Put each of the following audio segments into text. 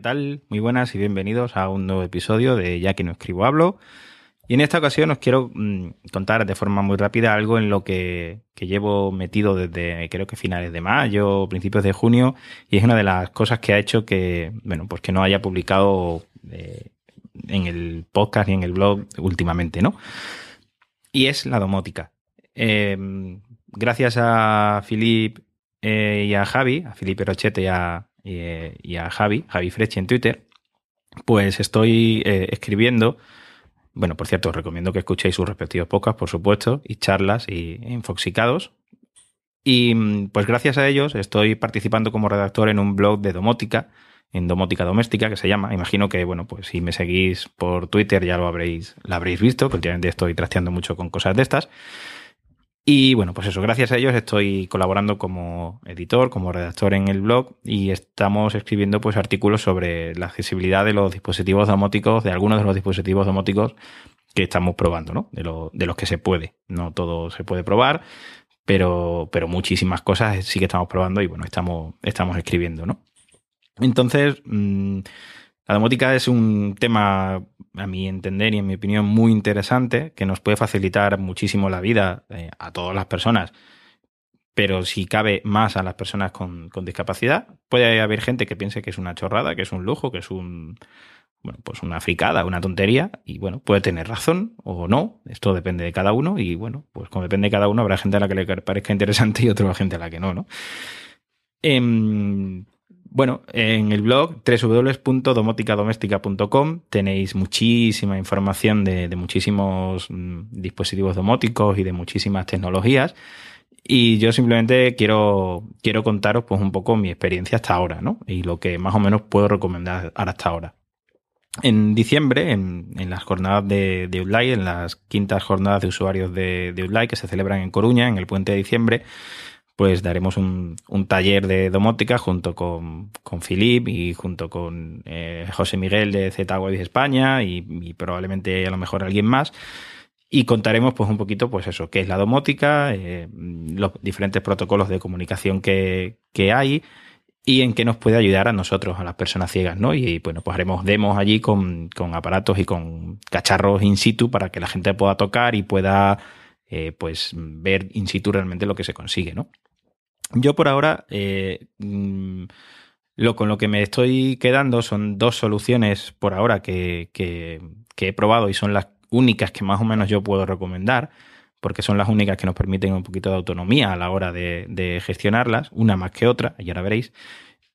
¿qué tal? Muy buenas y bienvenidos a un nuevo episodio de Ya que no escribo hablo. Y en esta ocasión os quiero mm, contar de forma muy rápida algo en lo que, que llevo metido desde creo que finales de mayo, principios de junio, y es una de las cosas que ha hecho que, bueno, pues que no haya publicado eh, en el podcast y en el blog últimamente, ¿no? Y es la domótica. Eh, gracias a Filip eh, y a Javi, a Felipe Rochete y a, y, y a Javi, Javi Freche en Twitter, pues estoy eh, escribiendo. Bueno, por cierto, os recomiendo que escuchéis sus respectivos podcasts, por supuesto, y charlas y infoxicados. Y mm, pues gracias a ellos estoy participando como redactor en un blog de domótica, en domótica doméstica, que se llama. Imagino que, bueno, pues si me seguís por Twitter ya lo habréis, lo habréis visto, porque últimamente estoy trasteando mucho con cosas de estas. Y bueno, pues eso, gracias a ellos estoy colaborando como editor, como redactor en el blog y estamos escribiendo pues artículos sobre la accesibilidad de los dispositivos domóticos, de algunos de los dispositivos domóticos que estamos probando, ¿no? De, lo, de los que se puede. No todo se puede probar, pero, pero muchísimas cosas sí que estamos probando y bueno, estamos, estamos escribiendo, ¿no? Entonces, mmm, la domótica es un tema, a mi entender y en mi opinión, muy interesante, que nos puede facilitar muchísimo la vida eh, a todas las personas, pero si cabe más a las personas con, discapacidad. Puede haber gente que piense que es una chorrada, que es un lujo, que es un, bueno, pues una fricada, una tontería, y bueno, puede tener razón o no, esto depende de cada uno, y bueno, pues como depende de cada uno, habrá gente a la que le parezca interesante y otra gente a la que no, ¿no? Eh, bueno, en el blog www.domoticadoméstica.com tenéis muchísima información de, de muchísimos mm, dispositivos domóticos y de muchísimas tecnologías. Y yo simplemente quiero, quiero contaros pues un poco mi experiencia hasta ahora, ¿no? Y lo que más o menos puedo recomendar hasta ahora. En diciembre, en, en las jornadas de, de en las quintas jornadas de usuarios de, de que se celebran en Coruña, en el puente de diciembre, pues daremos un, un, taller de domótica junto con, con Filip y junto con eh, José Miguel de ZWeb España y, probablemente a lo mejor alguien más. Y contaremos pues un poquito pues eso, qué es la domótica, eh, los diferentes protocolos de comunicación que, que, hay y en qué nos puede ayudar a nosotros, a las personas ciegas, ¿no? Y bueno, pues haremos demos allí con, con aparatos y con cacharros in situ para que la gente pueda tocar y pueda eh, pues ver in situ realmente lo que se consigue, ¿no? Yo por ahora, eh, lo con lo que me estoy quedando son dos soluciones por ahora que, que, que, he probado y son las únicas que más o menos yo puedo recomendar, porque son las únicas que nos permiten un poquito de autonomía a la hora de, de gestionarlas, una más que otra, y ahora veréis.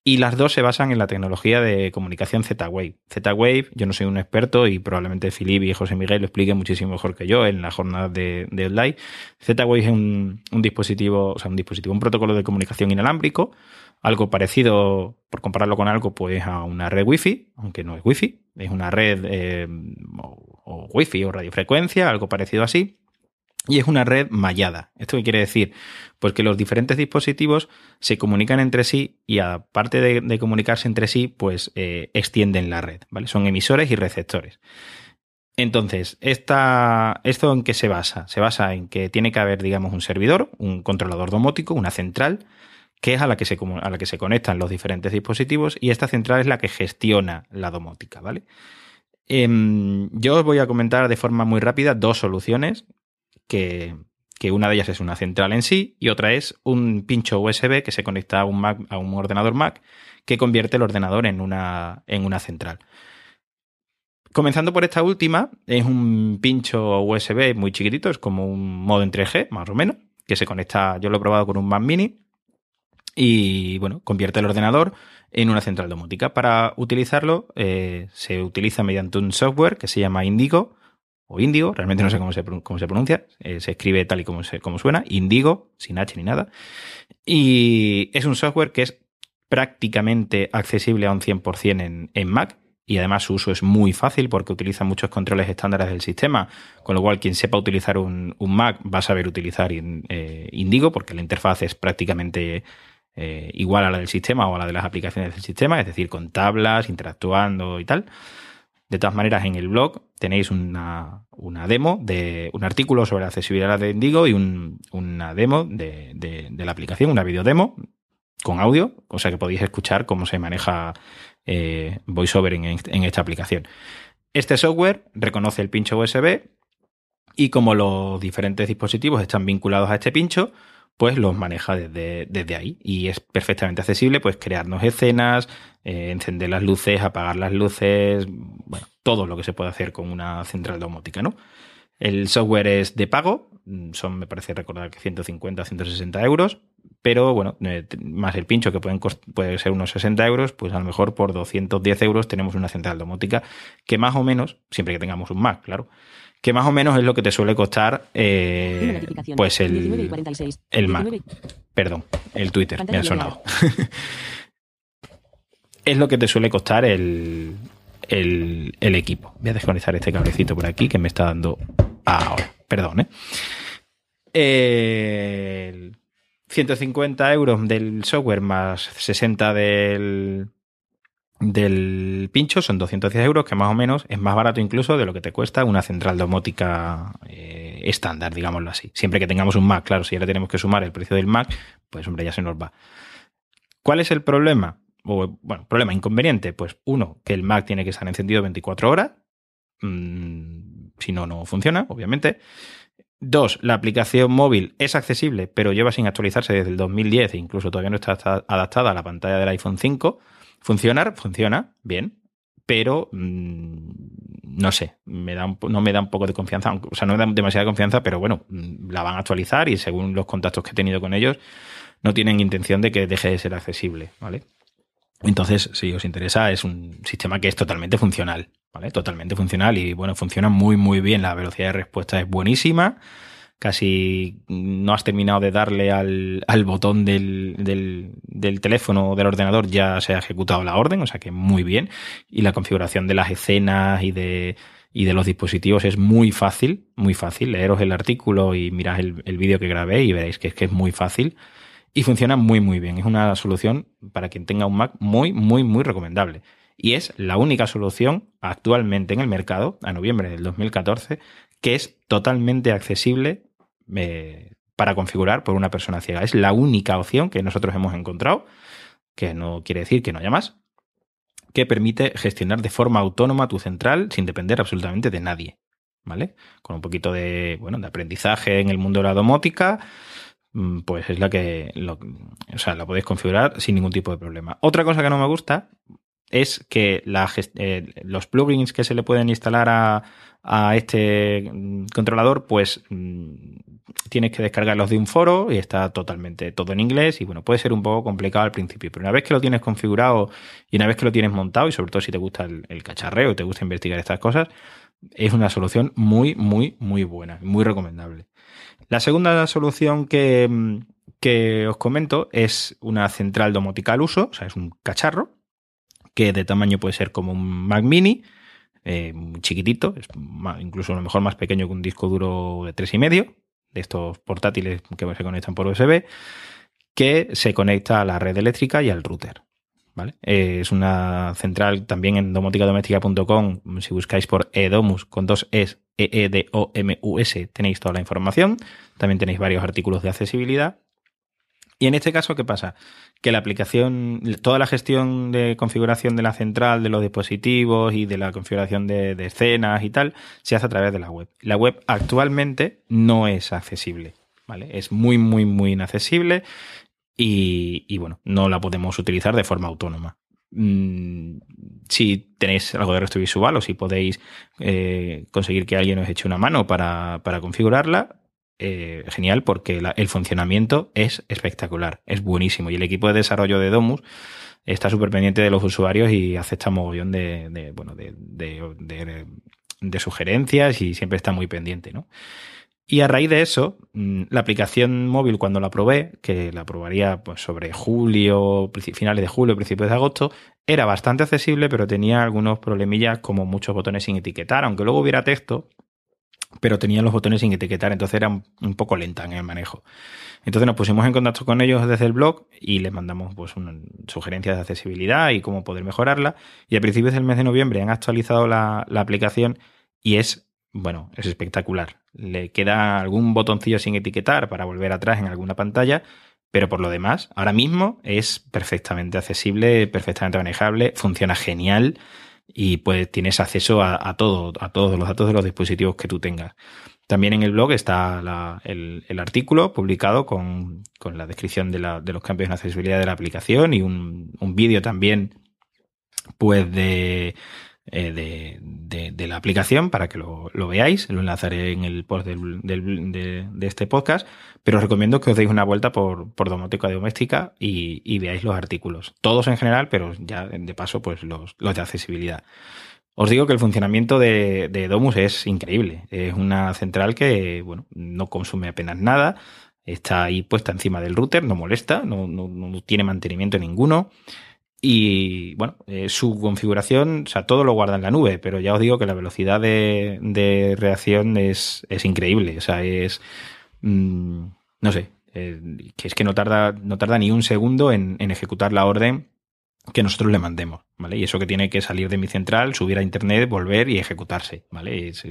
Y las dos se basan en la tecnología de comunicación Z-Wave. Z-Wave, yo no soy un experto y probablemente Filip y José Miguel lo expliquen muchísimo mejor que yo en la jornada de, de. Z-Wave es un, un, dispositivo, o sea, un dispositivo, un protocolo de comunicación inalámbrico, algo parecido, por compararlo con algo, pues a una red Wi-Fi, aunque no es Wi-Fi, es una red eh, o, o Wi-Fi o radiofrecuencia, algo parecido así y es una red mallada. ¿Esto qué quiere decir? Pues que los diferentes dispositivos se comunican entre sí y aparte de, comunicarse entre sí, pues eh, extienden la red, ¿vale? Son emisores y receptores. Entonces, esta, ¿esto en qué se basa? Se basa en que tiene que haber, digamos, un servidor, un controlador domótico, una central, que es a la que se, a la que se conectan los diferentes dispositivos y esta central es la que gestiona la domótica, ¿vale? Eh, yo os voy a comentar de forma muy rápida dos soluciones que, una de ellas es una central en sí y otra es un pincho USB que se conecta a un, Mac, a un ordenador Mac que convierte el ordenador en una, en una central. Comenzando por esta última, es un pincho USB muy chiquitito, es como un modo en 3G, más o menos, que se conecta, yo lo he probado con un Mac mini, y bueno, convierte el ordenador en una central domótica. Para utilizarlo, eh, se utiliza mediante un software que se llama Indigo, o Indigo, realmente no sé cómo se, cómo se pronuncia, eh, se escribe tal y como, se, como suena, Indigo, sin H ni nada. Y es un software que es prácticamente accesible a un 100% en, en Mac. y además su uso es muy fácil porque utiliza muchos controles estándares del sistema, con lo cual quien sepa utilizar un, Mac va a saber utilizar eh, Indigo porque la interfaz es prácticamente eh, igual a la del sistema o a la de las aplicaciones del sistema, es decir, con tablas, interactuando y tal. De todas maneras, en el blog tenéis una, demo de un artículo sobre la accesibilidad de Indigo y una demo de, la aplicación, una videodemo con audio, o sea que podéis escuchar cómo se maneja eh, VoiceOver en, en esta aplicación. Este software reconoce el pincho USB y como los diferentes dispositivos están vinculados a este pincho, pues los maneja desde, desde ahí y es perfectamente accesible pues crearnos escenas, eh, encender las luces, apagar las luces, bueno, todo lo que se puede hacer con una central domótica, ¿no? El software es de pago, son, me parece recordar que 150 160 euros, pero bueno, eh, más el pincho que pueden puede ser unos 60 euros, pues a lo mejor por 210 euros tenemos una central domótica que más o menos, siempre que tengamos un Mac, claro, que más o menos es lo que te suele costar eh, pues el, el Mac. Perdón, el Twitter, me ha sonado. es lo que te suele costar el, el, equipo. Voy a desconectar este cablecito por aquí que me está dando ahora. Perdón, ¿eh? 150 euros del software más 60 del, del pincho son 210 euros, que más o menos es más barato incluso de lo que te cuesta una central domótica eh, estándar, digámoslo así. Siempre que tengamos un Mac, claro, si ahora tenemos que sumar el precio del Mac, pues hombre, ya se nos va. ¿Cuál es el problema? Bueno, problema inconveniente, pues uno, que el Mac tiene que estar encendido 24 horas, mm, si no, no funciona, obviamente. Dos, la aplicación móvil es accesible, pero lleva sin actualizarse desde el 2010 e incluso todavía no está adaptada a la pantalla del iPhone 5 Funcionar, funciona, bien, pero mm, no sé, me da no me da un poco de confianza, o sea, no me da demasiada confianza, pero bueno, mm, la van a actualizar y según los contactos que he tenido con ellos, no tienen intención de que deje de ser accesible, ¿vale? Entonces, si os interesa, es un sistema que es totalmente funcional, ¿vale? Totalmente funcional y bueno, funciona muy, muy bien. La velocidad de respuesta es buenísima casi no has terminado de darle al, al botón del, del, teléfono o del ordenador, ya se ha ejecutado la orden, o sea que muy bien. Y la configuración de las escenas y de, y de los dispositivos es muy fácil, muy fácil. Leeros el artículo y mirad el, el vídeo que grabé y veréis que que es muy fácil. Y funciona muy, muy bien. Es una solución para quien tenga un Mac muy, muy, muy recomendable. Y es la única solución actualmente en el mercado, a noviembre del 2014, que es totalmente accesible eh, para configurar por una persona ciega. Es la única opción que nosotros hemos encontrado, que no quiere decir que no haya más, que permite gestionar de forma autónoma tu central sin depender absolutamente de nadie. ¿Vale? Con un poquito de, bueno, de aprendizaje en el mundo de la domótica, pues es la que, o sea, la podéis configurar sin ningún tipo de problema. Otra cosa que no me gusta es que eh, los plugins que se le pueden instalar a, a este mm, controlador, pues mm, tienes que descargarlos de un foro y está totalmente todo en inglés y bueno, puede ser un poco complicado al principio, pero una vez que lo tienes configurado y una vez que lo tienes montado y sobre todo si te gusta el, cacharreo y te gusta investigar estas cosas, es una solución muy, muy, muy buena, muy recomendable. La segunda solución que, mm, que os comento es una central domótica al uso, o sea, es un cacharro que de tamaño puede ser como un Mac mini, eh, chiquitito, es incluso a lo mejor más pequeño que un disco duro de tres y medio, de estos portátiles que se conectan por USB, que se conecta a la red eléctrica y al router. ¿Vale? Eh, es una central también en domoticadoméstica.com. Si buscáis por edomus con dos es, e e d o m u s tenéis toda la información. También tenéis varios artículos de accesibilidad y en este caso, ¿qué pasa? Que la aplicación, toda la gestión de configuración de la central, de los dispositivos y de la configuración de, escenas y tal, se hace a través de la web. La web actualmente no es accesible, ¿vale? Es muy, muy, muy inaccesible y, bueno, no la podemos utilizar de forma autónoma. Mm, si tenéis algo de resto visual o si podéis eh, conseguir que alguien os eche una mano para, para configurarla, eh, genial porque el funcionamiento es espectacular, es buenísimo. Y el equipo de desarrollo de Domus está súper pendiente de los usuarios y acepta mogollón de, de, sugerencias y siempre está muy pendiente, ¿no? Y a raíz de eso, mm, la aplicación móvil cuando la probé, que la probaría pues, sobre julio, finales de julio, principios de agosto, era bastante accesible, pero tenía algunos problemillas como muchos botones sin etiquetar, aunque luego hubiera texto, pero tenía los botones sin etiquetar, entonces era un poco lenta en el manejo. Entonces nos pusimos en contacto con ellos desde el blog y les mandamos pues una, sugerencias de accesibilidad y cómo poder mejorarla. Y a principios del mes de noviembre han actualizado la, la aplicación y es, bueno, es espectacular. Le queda algún botoncillo sin etiquetar para volver atrás en alguna pantalla, pero por lo demás, ahora mismo es perfectamente accesible, perfectamente manejable, funciona genial y pues tienes acceso a, a todo, a todos los datos de los dispositivos que tú tengas. También en el blog está el, artículo publicado con, la descripción de, los cambios en accesibilidad de la aplicación y un, vídeo también pues de, eh, de, la aplicación para que lo, veáis. Lo enlazaré en el post de, este podcast, pero os recomiendo que os deis una vuelta por, por Domótica Doméstica y, veáis los artículos. Todos en general, pero ya de paso pues los, los de accesibilidad. Os digo que el funcionamiento de, Domus es increíble. Es una central que, bueno, no consume apenas nada. Está ahí puesta encima del router, no molesta, no, tiene mantenimiento ninguno. Y bueno, eh, su configuración, o sea, todo lo guarda en la nube, pero ya os digo que la velocidad de, reacción es, increíble. O sea, es. Mm, no sé, eh, que es que no tarda, no tarda ni un segundo en ejecutar la orden que nosotros le mandemos, ¿vale? Y eso que tiene que salir de mi central, subir a internet, volver y ejecutarse, ¿vale? Es,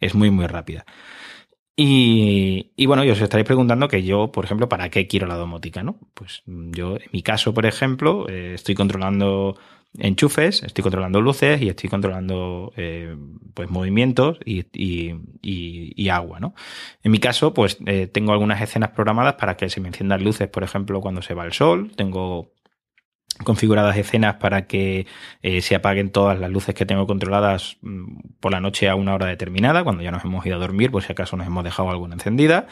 es, muy, muy rápida. Y, y, bueno, y os estaréis preguntando que yo, por ejemplo, ¿para qué quiero la domótica, no? Pues yo, en mi caso, por ejemplo, eh, estoy controlando enchufes, estoy controlando luces y estoy controlando eh, pues movimientos y, y, y, agua, ¿no? En mi caso, pues eh, tengo algunas escenas programadas para que se me enciendan luces, por ejemplo, cuando se va el sol. Tengo configuradas escenas para que eh, se apaguen todas las luces que tengo controladas mm, por la noche a una hora determinada, cuando ya nos hemos ido a dormir, por si acaso nos hemos dejado alguna encendida.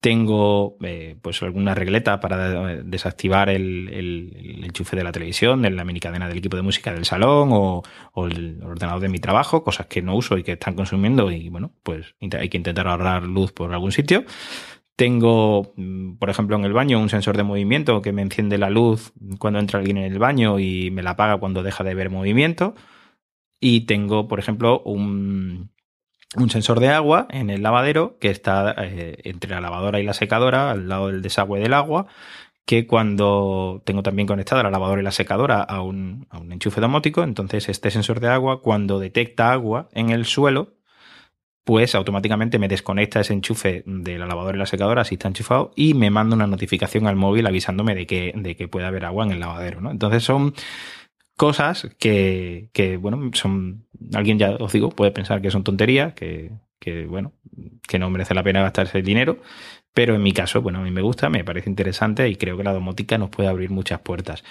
Tengo eh, pues alguna regleta para eh, desactivar el, enchufe de la televisión, de la mini cadena del equipo de música del salón o, el ordenador de mi trabajo, cosas que no uso y que están consumiendo y bueno, pues hay que intentar ahorrar luz por algún sitio. Tengo, mm, por ejemplo, en el baño un sensor de movimiento que me enciende la luz cuando entra alguien en el baño y me la apaga cuando deja de ver movimiento. Y tengo, por ejemplo, un, un sensor de agua en el lavadero que está eh, entre la lavadora y la secadora, al lado del desagüe del agua, que cuando tengo también conectada la lavadora y la secadora a un, a un enchufe domótico, entonces este sensor de agua, cuando detecta agua en el suelo, pues automáticamente me desconecta ese enchufe de la lavadora y la secadora si está enchufado y me manda una notificación al móvil avisándome de que, de que puede haber agua en el lavadero, ¿no? Entonces son cosas que, que, bueno, son, alguien ya os digo, puede pensar que son tonterías, que, que, bueno, que no merece la pena gastarse el dinero, pero en mi caso, bueno, a mí me gusta, me parece interesante y creo que la domótica nos puede abrir muchas puertas.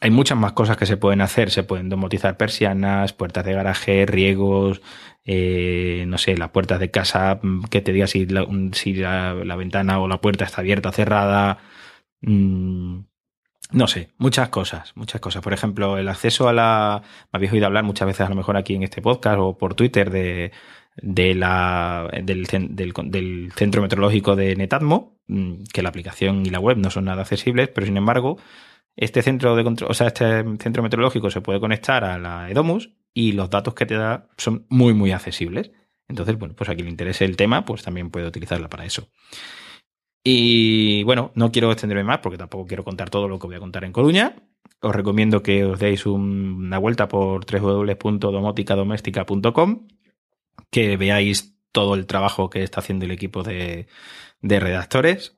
Hay muchas más cosas que se pueden hacer. Se pueden domotizar persianas, puertas de garaje, riegos, eh, no sé, las puertas de casa mm, que te diga si la, si la, ventana o la puerta está abierta o cerrada. Mm, no sé, muchas cosas, muchas cosas. Por ejemplo, el acceso a la. Me habéis oído hablar muchas veces, a lo mejor aquí en este podcast o por Twitter, de, la, del, del, del, centro meteorológico de Netatmo, mm, que la aplicación y la web no son nada accesibles, pero sin embargo, este centro de control, o sea, este centro meteorológico se puede conectar a la Edomus y los datos que te da son muy, muy accesibles. Entonces, bueno, pues a quien le interese el tema, pues también puede utilizarla para eso. Y bueno, no quiero extenderme más porque tampoco quiero contar todo lo que voy a contar en Coruña. Os recomiendo que os deis una vuelta por www.domoticadoméstica.com, que veáis todo el trabajo que está haciendo el equipo de, de redactores,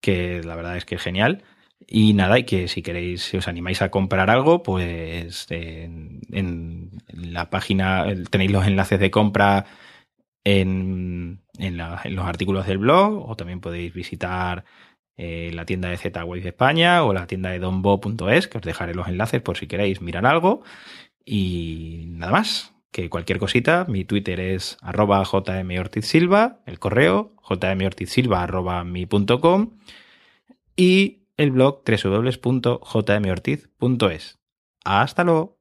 que la verdad es que es genial. Y nada, y que si queréis, si os animáis a comprar algo, pues en, la página tenéis los enlaces de compra en, en, los artículos del blog, o también podéis visitar eh, la tienda de Z-Wave España o la tienda de donbo.es, que os dejaré los enlaces por si queréis mirar algo. Y nada más, que cualquier cosita, mi Twitter es arroba jmortizsilva, el correo jmortizsilva y el blog www.jmortiz.es. Hasta luego.